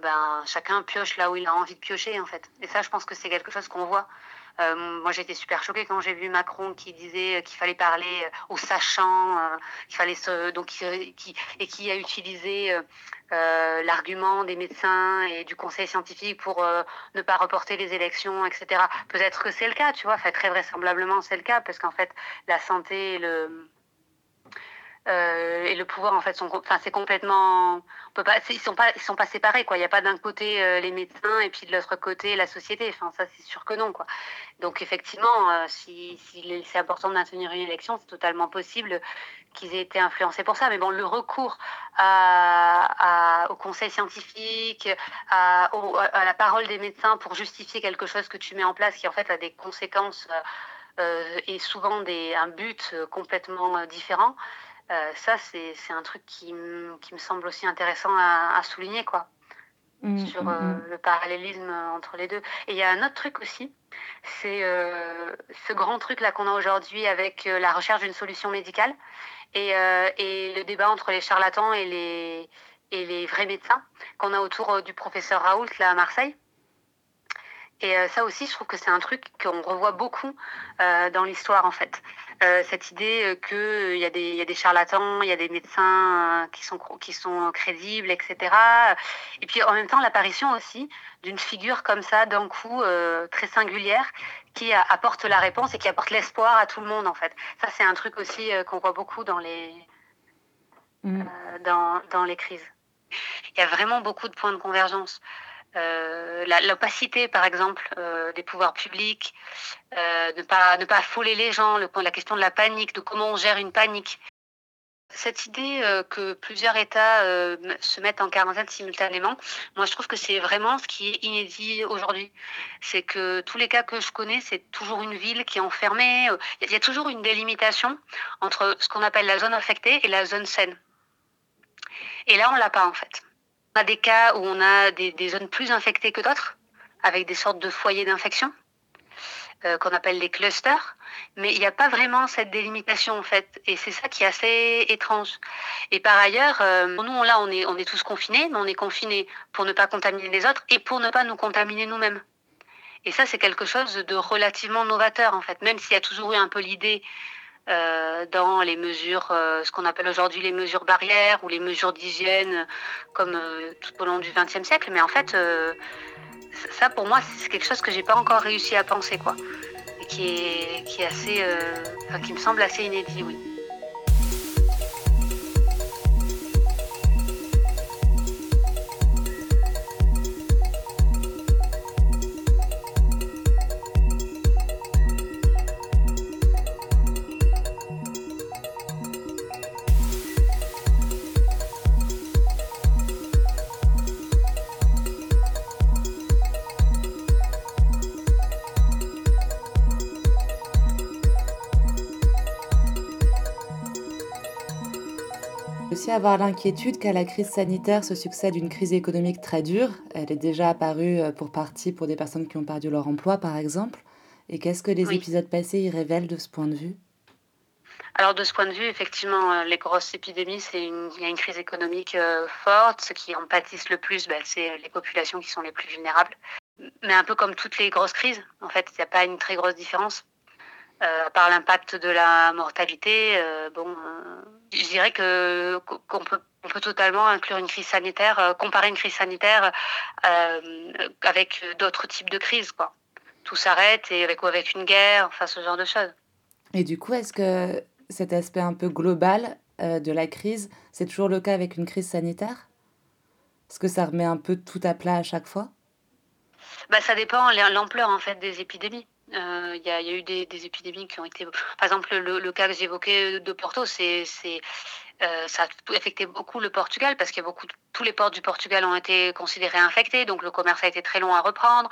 Speaker 1: ben, chacun pioche là où il a envie de piocher, en fait. Et ça, je pense que c'est quelque chose qu'on voit. Euh, moi, j'étais super choquée quand j'ai vu Macron qui disait qu'il fallait parler aux sachants, euh, qu'il fallait se, donc qui, et qui a utilisé euh, l'argument des médecins et du conseil scientifique pour euh, ne pas reporter les élections, etc. Peut-être que c'est le cas, tu vois, enfin, très vraisemblablement c'est le cas, parce qu'en fait, la santé le, euh, et le pouvoir en fait sont enfin c'est complètement on peut pas ils sont pas ils sont pas séparés quoi. Il n'y a pas d'un côté euh, les médecins et puis de l'autre côté la société. Enfin ça c'est sûr que non quoi. Donc effectivement euh, si, si c'est important de maintenir une élection c'est totalement possible qu'ils aient été influencés pour ça. Mais bon le recours à, à au conseil scientifique à, au, à la parole des médecins pour justifier quelque chose que tu mets en place qui en fait a des conséquences euh, et souvent des un but complètement différent euh, ça, c'est un truc qui, qui, me semble aussi intéressant à, à souligner, quoi. Mmh, sur euh, mmh. le parallélisme entre les deux. Et il y a un autre truc aussi, c'est euh, ce grand truc là qu'on a aujourd'hui avec la recherche d'une solution médicale et, euh, et, le débat entre les charlatans et les, et les vrais médecins qu'on a autour du professeur Raoult là à Marseille. Et ça aussi, je trouve que c'est un truc qu'on revoit beaucoup dans l'histoire, en fait. cette idée qu'il y, a des, y a des charlatans, il y a des médecins qui, sont, qui sont crédibles, etc. Et puis en même temps, l'apparition aussi d'une figure comme ça, d'un coup, très singulière, qui apporte la réponse et qui apporte l'espoir à tout le monde, en fait. Ça, c'est un truc aussi qu'on voit beaucoup dans les, mm. dans, dans les crises. Il y a vraiment beaucoup de points de convergence. Euh, l'opacité, par exemple, euh, des pouvoirs publics, euh, ne, pas, ne pas affoler les gens, le, la question de la panique, de comment on gère une panique. Cette idée que plusieurs États se mettent en quarantaine simultanément, moi je trouve que c'est vraiment ce qui est inédit aujourd'hui. C'est que tous les cas que je connais, c'est toujours une ville qui est enfermée. Il y a toujours une délimitation entre ce qu'on appelle la zone affectée et la zone saine. Et là, on l'a pas en fait. On a des cas où on a des, zones plus infectées que d'autres, avec des sortes de foyers d'infection, euh, qu'on appelle les clusters. Mais il n'y a pas vraiment cette délimitation en fait. Et c'est ça qui est assez étrange. Et par ailleurs, euh, nous, là, on est, on est tous confinés, mais on est confinés pour ne pas contaminer les autres et pour ne pas nous contaminer nous-mêmes. Et ça, c'est quelque chose de relativement novateur en fait, même s'il y a toujours eu un peu l'idée euh, dans les mesures, euh, ce qu'on appelle aujourd'hui les mesures barrières ou les mesures d'hygiène, comme euh, tout au long du XXe siècle. Mais en fait, ça pour moi, c'est quelque chose que j'ai pas encore réussi à penser, quoi, et qui est, qui est assez, qui me semble assez inédit, oui.
Speaker 3: Aussi avoir l'inquiétude qu'à la crise sanitaire se succède une crise économique très dure. Elle est déjà apparue euh, pour partie pour des personnes qui ont perdu leur emploi, par exemple. Et qu'est-ce que les épisodes passés y révèlent de ce point de vue?
Speaker 1: Alors de ce point de vue, effectivement, euh, les grosses épidémies, c'est il y a une crise économique euh, forte. Ce qui en pâtissent le plus, ben, c'est les populations qui sont les plus vulnérables. Mais un peu comme toutes les grosses crises, en fait, il n'y a pas une très grosse différence. Euh, par l'impact de la mortalité, euh, bon, je dirais que qu'on peut, on peut totalement inclure une crise sanitaire, comparer une crise sanitaire avec d'autres types de crises, quoi. Tout s'arrête et avec une guerre, enfin ce genre de choses.
Speaker 3: Et du coup, est-ce que cet aspect un peu global de la crise, c'est toujours le cas avec une crise sanitaire? Est-ce que ça remet un peu tout à plat à chaque fois?
Speaker 1: Bah, ça dépend l'ampleur en fait des épidémies. Euh, il y, a eu des, épidémies qui ont été. Par exemple, le, cas que j'évoquais de Porto, c'est, euh, ça a affecté beaucoup le Portugal parce que beaucoup, tous les ports du Portugal ont été considérés infectés, donc le commerce a été très long à reprendre.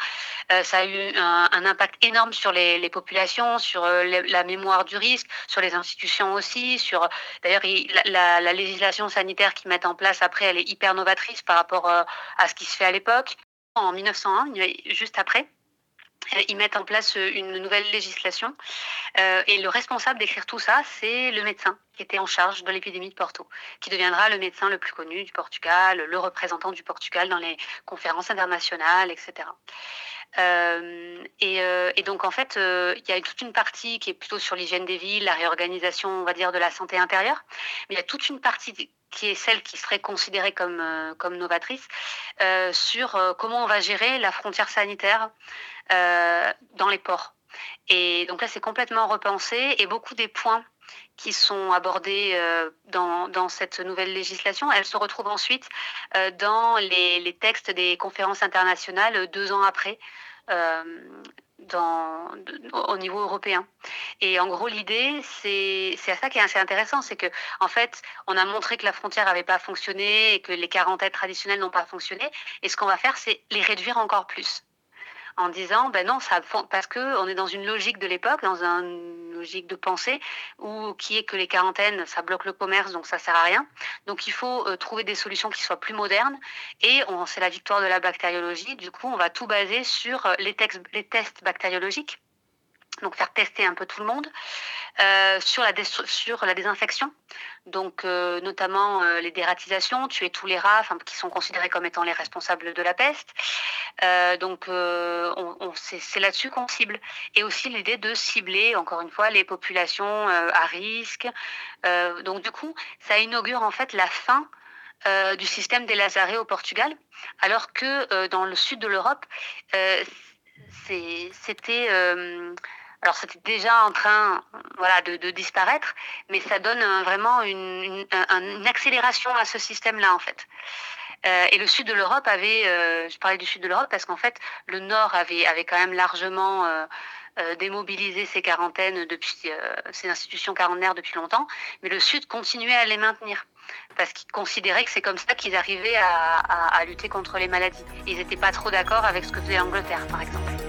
Speaker 1: Euh, ça a eu un, impact énorme sur les, populations, sur la mémoire du risque, sur les institutions aussi. Sur d'ailleurs la, la, législation sanitaire qu'ils mettent en place après, elle est hyper novatrice par rapport à ce qui se fait à l'époque. En 1901, juste après, ils mettent en place euh, une nouvelle législation. Euh, et le responsable d'écrire tout ça, c'est le médecin qui était en charge de l'épidémie de Porto, qui deviendra le médecin le plus connu du Portugal, le représentant du Portugal dans les conférences internationales, etc. et, donc en fait, il y a toute une partie qui est plutôt sur l'hygiène des villes, la réorganisation, on va dire, de la santé intérieure, mais il y a toute une partie qui est celle qui serait considérée comme, comme novatrice, sur comment on va gérer la frontière sanitaire euh, dans les ports. Et donc là, c'est complètement repensé et beaucoup des points qui sont abordés euh, dans, cette nouvelle législation, elles se retrouvent ensuite euh, dans les, textes des conférences internationales deux ans après. Au niveau européen. Et en gros, l'idée, c'est ça qui est assez intéressant, c'est que en fait, on a montré que la frontière n'avait pas fonctionné et que les quarantaines traditionnelles n'ont pas fonctionné. Et ce qu'on va faire, c'est les réduire encore plus en disant ben non ça parce que on est dans une logique de l'époque dans une logique de pensée qui est que les quarantaines ça bloque le commerce donc ça sert à rien. Donc il faut euh, trouver des solutions qui soient plus modernes. Et c'est la victoire de la bactériologie. Du coup on va tout baser sur euh, les tests bactériologiques donc faire tester un peu tout le monde. Euh, sur, la sur la désinfection, donc euh, notamment euh, les dératisations, tuer tous les rats qui sont considérés comme étant les responsables de la peste. donc on, c'est là-dessus qu'on cible. Et aussi l'idée de cibler, encore une fois, les populations à risque. donc du coup, ça inaugure en fait la fin du système des Lazarés au Portugal, alors que dans le sud de l'Europe, c'était alors c'était déjà en train voilà, de, disparaître, mais ça donne vraiment une, accélération à ce système-là en fait. Euh, et le sud de l'Europe avait, euh, je parlais du sud de l'Europe parce qu'en fait le nord avait, quand même largement euh, démobilisé ses quarantaines depuis ses institutions quarantenaires depuis longtemps, mais le sud continuait à les maintenir parce qu'ils considéraient que c'est comme ça qu'ils arrivaient à, lutter contre les maladies. Ils n'étaient pas trop d'accord avec ce que faisait l'Angleterre, par exemple.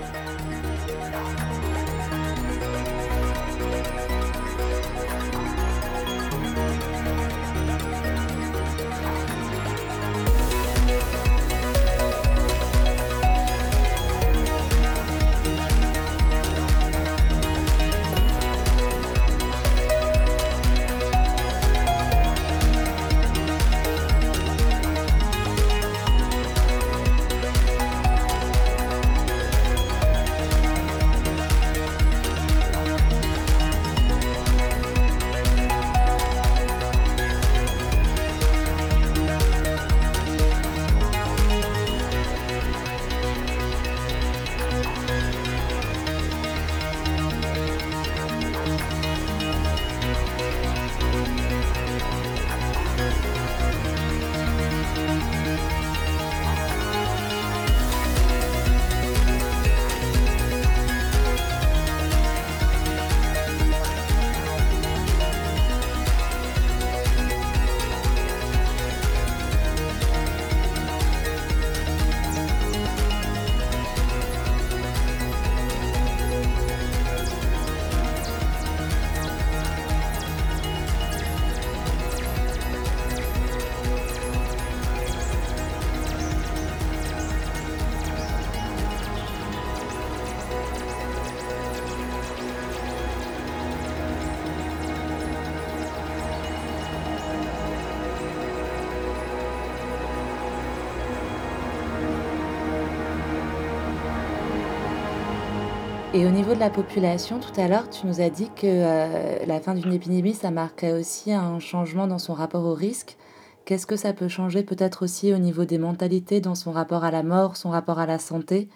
Speaker 3: Et au niveau de la population, tout à l'heure, tu nous as dit que euh, la fin d'une épidémie, ça marquait aussi un changement dans son rapport au risque. Qu'est-ce que ça peut changer peut-être aussi au niveau des mentalités, dans son rapport à la mort, son rapport à la santé?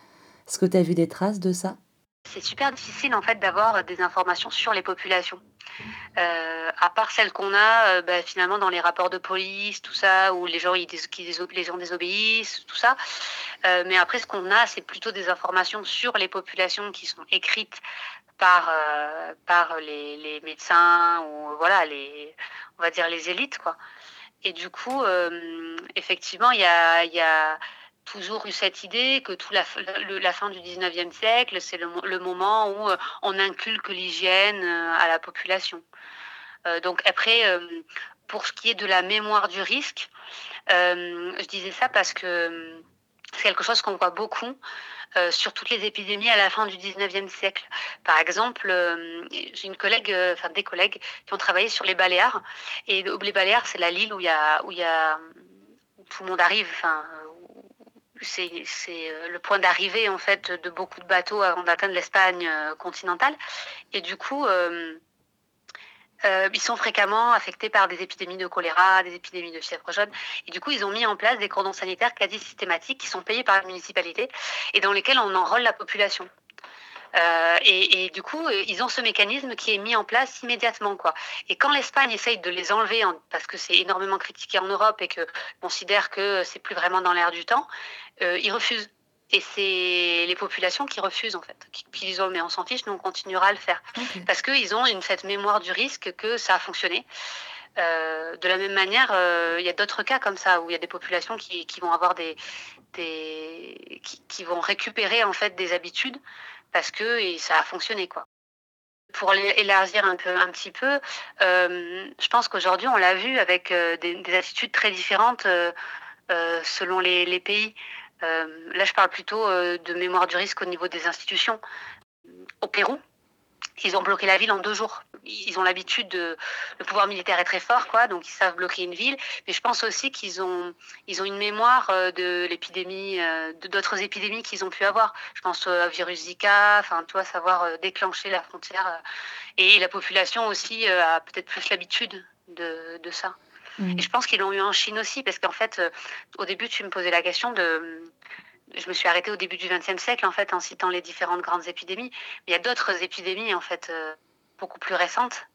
Speaker 3: Est-ce que tu as vu des traces de ça?
Speaker 1: C'est super difficile en fait d'avoir des informations sur les populations. Euh, à part celles qu'on a euh, bah, finalement dans les rapports de police, tout ça, où les gens, ils, les désobéissent, tout ça. Euh, mais après, ce qu'on a, c'est plutôt des informations sur les populations qui sont écrites par, par les, médecins ou voilà, les, on va dire les élites. Quoi. Et du coup, effectivement, il y a toujours eu cette idée que tout la, fin du 19e siècle, c'est le, moment où euh, on inculque l'hygiène euh, à la population. Euh, donc après, pour ce qui est de la mémoire du risque, je disais ça parce que c'est quelque chose qu'on voit beaucoup sur toutes les épidémies à la fin du 19e siècle. Par exemple, j'ai une collègue, enfin des collègues qui ont travaillé sur les Baléares. Et les Baléares, c'est la l'île où il y a, où y a tout le monde arrive, c'est euh, le point d'arrivée en fait de beaucoup de bateaux avant d'atteindre l'Espagne euh, continentale. Et du coup, euh, ils sont fréquemment affectés par des épidémies de choléra, des épidémies de fièvre jaune. Et du coup, ils ont mis en place des cordons sanitaires quasi systématiques qui sont payés par la municipalité et dans lesquels on enrôle la population. Euh, et, du coup, euh, ils ont ce mécanisme qui est mis en place immédiatement. Quoi. Et quand l'Espagne essaye de les enlever, parce que c'est énormément critiqué en Europe et que considère que c'est plus vraiment dans l'air du temps, euh, ils refusent. Et c'est les populations qui refusent en fait, qui, disent oh mais on s'en fiche, nous on continuera à le faire, parce qu'ils ont une cette mémoire du risque que ça a fonctionné. de la même manière, il y a d'autres cas comme ça où il y a des populations qui, qui vont avoir des, des qui, qui, vont récupérer en fait des habitudes parce que ça a fonctionné. Pour élargir un peu, un petit peu, euh, je pense qu'aujourd'hui on l'a vu avec euh, des, attitudes très différentes euh, selon les, pays. là, je parle plutôt de mémoire du risque au niveau des institutions. Au Pérou, ils ont bloqué la ville en deux jours. Ils ont l'habitude de. Le pouvoir militaire est très fort, quoi, donc ils savent bloquer une ville. Mais je pense aussi qu'ils ont, ils ont une mémoire euh, de l'épidémie, euh, de d'autres épidémies qu'ils ont pu avoir. Je pense au virus Zika, enfin, toi, savoir euh, déclencher la frontière. Et la population aussi a peut-être plus l'habitude de, de ça. Mmh. Et je pense qu'ils l'ont eu en Chine aussi, parce qu'en fait, au début, tu me posais la question de je me suis arrêtée au début du XXe siècle en fait en citant les différentes grandes épidémies. Mais il y a d'autres épidémies en fait euh, beaucoup plus récentes.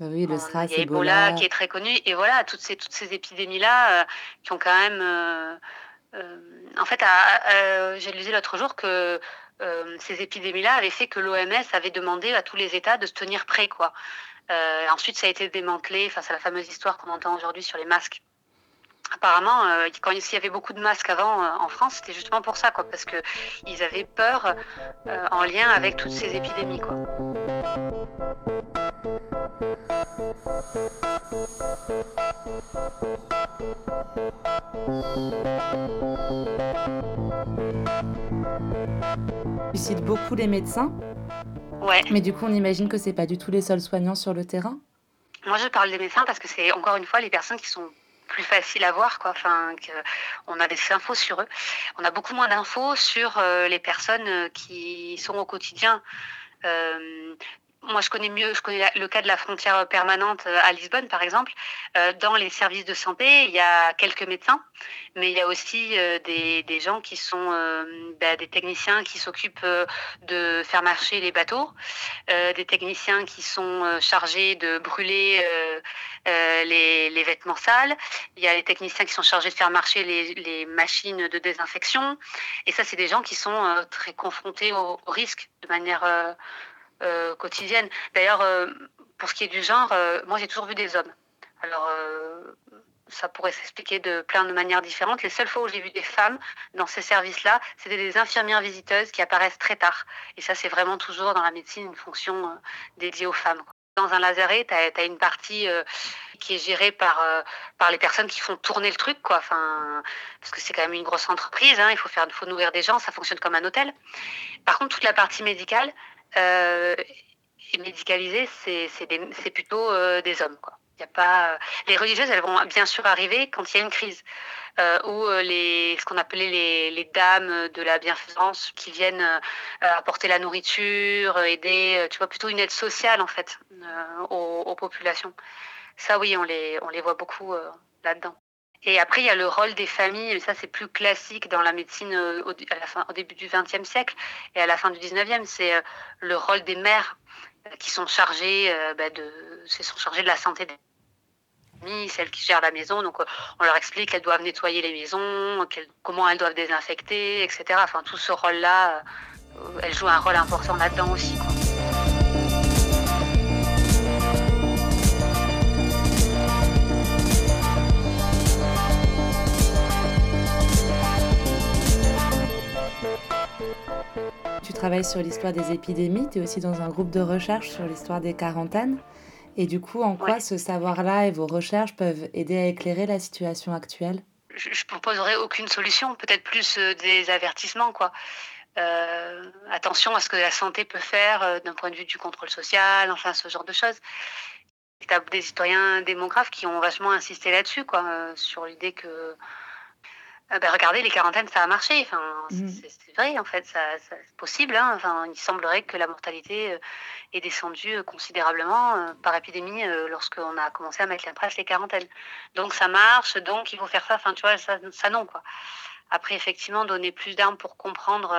Speaker 3: Bah oui, le SRAS,
Speaker 1: il y a Ebola, qui est très connu et voilà toutes ces toutes ces épidémies là euh, qui ont quand même euh, en fait j'ai lu l'autre jour que ces épidémies là avaient fait que l'OMS avait demandé à tous les États de se tenir prêts quoi. ensuite ça a été démantelé face à la fameuse histoire qu'on entend aujourd'hui sur les masques apparemment, euh, quand il y avait beaucoup de masques avant euh, en France, c'était justement pour ça, quoi, parce qu'ils avaient peur euh, en lien avec toutes ces épidémies. Quoi.
Speaker 3: Tu cites beaucoup les médecins.
Speaker 1: Ouais.
Speaker 3: Mais du coup, on imagine que c'est pas du tout les seuls soignants sur le terrain.
Speaker 1: Moi, je parle des médecins parce que c'est encore une fois les personnes qui sont plus facile à voir, quoi. Enfin, on a des infos sur eux. On a beaucoup moins d'infos sur euh, les personnes euh, qui sont au quotidien. Moi, je connais mieux, je connais le cas de la frontière permanente euh, à Lisbonne, par exemple. Euh, dans les services de santé, il y a quelques médecins, mais il y a aussi euh, des, gens qui sont bah, des techniciens qui s'occupent de faire marcher les bateaux, des techniciens qui sont chargés de brûler les, vêtements sales. Il y a les techniciens qui sont chargés de faire marcher les, les machines de désinfection. Et ça, c'est des gens qui sont très confrontés au risque de manière euh, quotidienne. D'ailleurs, euh, pour ce qui est du genre, euh, moi j'ai toujours vu des hommes. Alors, ça pourrait s'expliquer de plein de manières différentes. Les seules fois où j'ai vu des femmes dans ces services-là, c'était des infirmières visiteuses qui apparaissent très tard. Et ça, c'est vraiment toujours dans la médecine une fonction dédiée aux femmes. Dans un lazaret, tu as, une partie qui est gérée par, par les personnes qui font tourner le truc, quoi. Enfin, parce que c'est quand même une grosse entreprise, hein. il faut, faire, faut nourrir des gens, ça fonctionne comme un hôtel. Par contre, toute la partie médicale, euh, médicalisées, c'est plutôt euh, des hommes. Quoi. Y a pas... Les religieuses, elles vont bien sûr arriver quand il y a une crise. Euh, ou euh, les, ce qu'on appelait les, les, dames de la bienfaisance qui viennent euh, apporter la nourriture, aider, tu vois, plutôt une aide sociale en fait aux, aux, populations. Ça, oui, on les, on les voit beaucoup là-dedans. Et après, il y a le rôle des familles, mais ça c'est plus classique dans la médecine euh, au, au début du XXe siècle et à la fin du XIXe, c'est euh, le rôle des mères euh, qui sont chargées, bah, de, sont chargées de la santé des familles, celles qui gèrent la maison. Donc on leur explique qu'elles doivent nettoyer les maisons, comment elles doivent désinfecter, etc. Enfin tout ce rôle-là, elles jouent un rôle important là-dedans aussi.
Speaker 3: Travailles sur l'histoire des épidémies, tu es aussi dans un groupe de recherche sur l'histoire des quarantaines. Et du coup, en quoi ce savoir-là et vos recherches peuvent aider à éclairer la situation actuelle?
Speaker 1: Je ne proposerai aucune solution, peut-être plus euh, des avertissements. quoi. Euh, attention à ce que la santé peut faire euh, d'un point de vue du contrôle social, enfin ce genre de choses. Tu as des historiens démographes qui ont vachement insisté là-dessus, quoi, sur l'idée que euh, ben, regardez, les quarantaines, ça a marché. Enfin, mmh. C'est vrai, en fait, ça, c'est possible. Hein. Enfin, il semblerait que la mortalité euh, est descendue euh, considérablement par épidémie lorsqu'on a commencé à mettre en place les quarantaines. Donc ça marche, donc il faut faire ça. Enfin, tu vois, ça, ça non, quoi. Après, effectivement, donner plus d'armes pour comprendre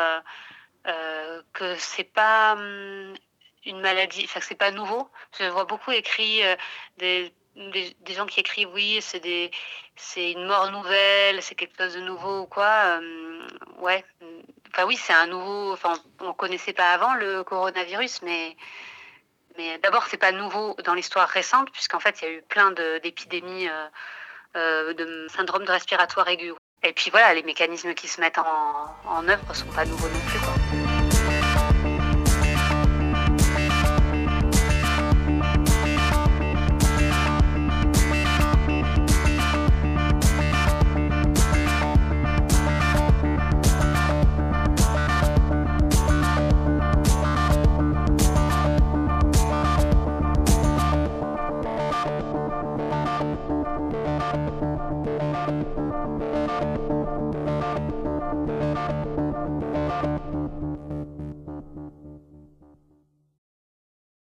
Speaker 1: euh, que c'est pas hum, une maladie, enfin, que c'est pas nouveau. Je vois beaucoup écrit des gens qui écrivent oui, c'est une mort nouvelle, c'est quelque chose de nouveau ou quoi. Euh, ouais. Enfin oui, c'est un nouveau. Enfin, on connaissait pas avant le coronavirus, mais mais d'abord c'est pas nouveau dans l'histoire récente puisqu'en fait il y a eu plein d'épidémies euh, euh, de syndrome de respiratoire aigu. Et puis voilà, les mécanismes qui se mettent en, en œuvre sont pas nouveaux non plus.